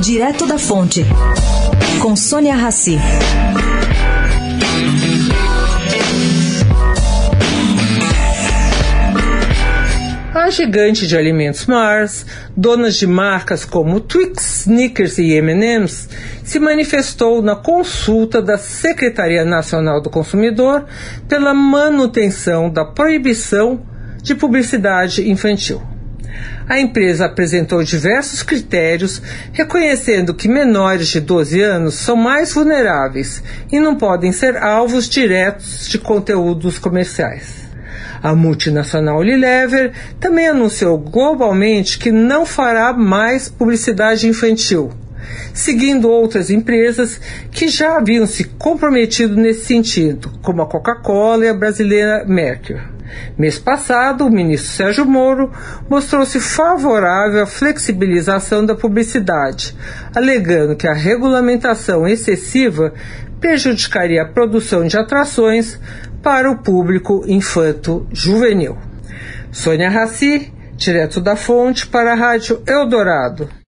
Direto da Fonte, com Sônia Rassi. A gigante de alimentos Mars, dona de marcas como Twix, Snickers e M&M's, se manifestou na consulta da Secretaria Nacional do Consumidor pela manutenção da proibição de publicidade infantil. A empresa apresentou diversos critérios, reconhecendo que menores de 12 anos são mais vulneráveis e não podem ser alvos diretos de conteúdos comerciais. A multinacional Unilever também anunciou globalmente que não fará mais publicidade infantil, seguindo outras empresas que já haviam se comprometido nesse sentido, como a Coca-Cola e a brasileira Mercury. Mês passado, o ministro Sérgio Moro mostrou-se favorável à flexibilização da publicidade, alegando que a regulamentação excessiva prejudicaria a produção de atrações para o público infanto-juvenil. Sônia Raci, direto da fonte para a Rádio Eldorado.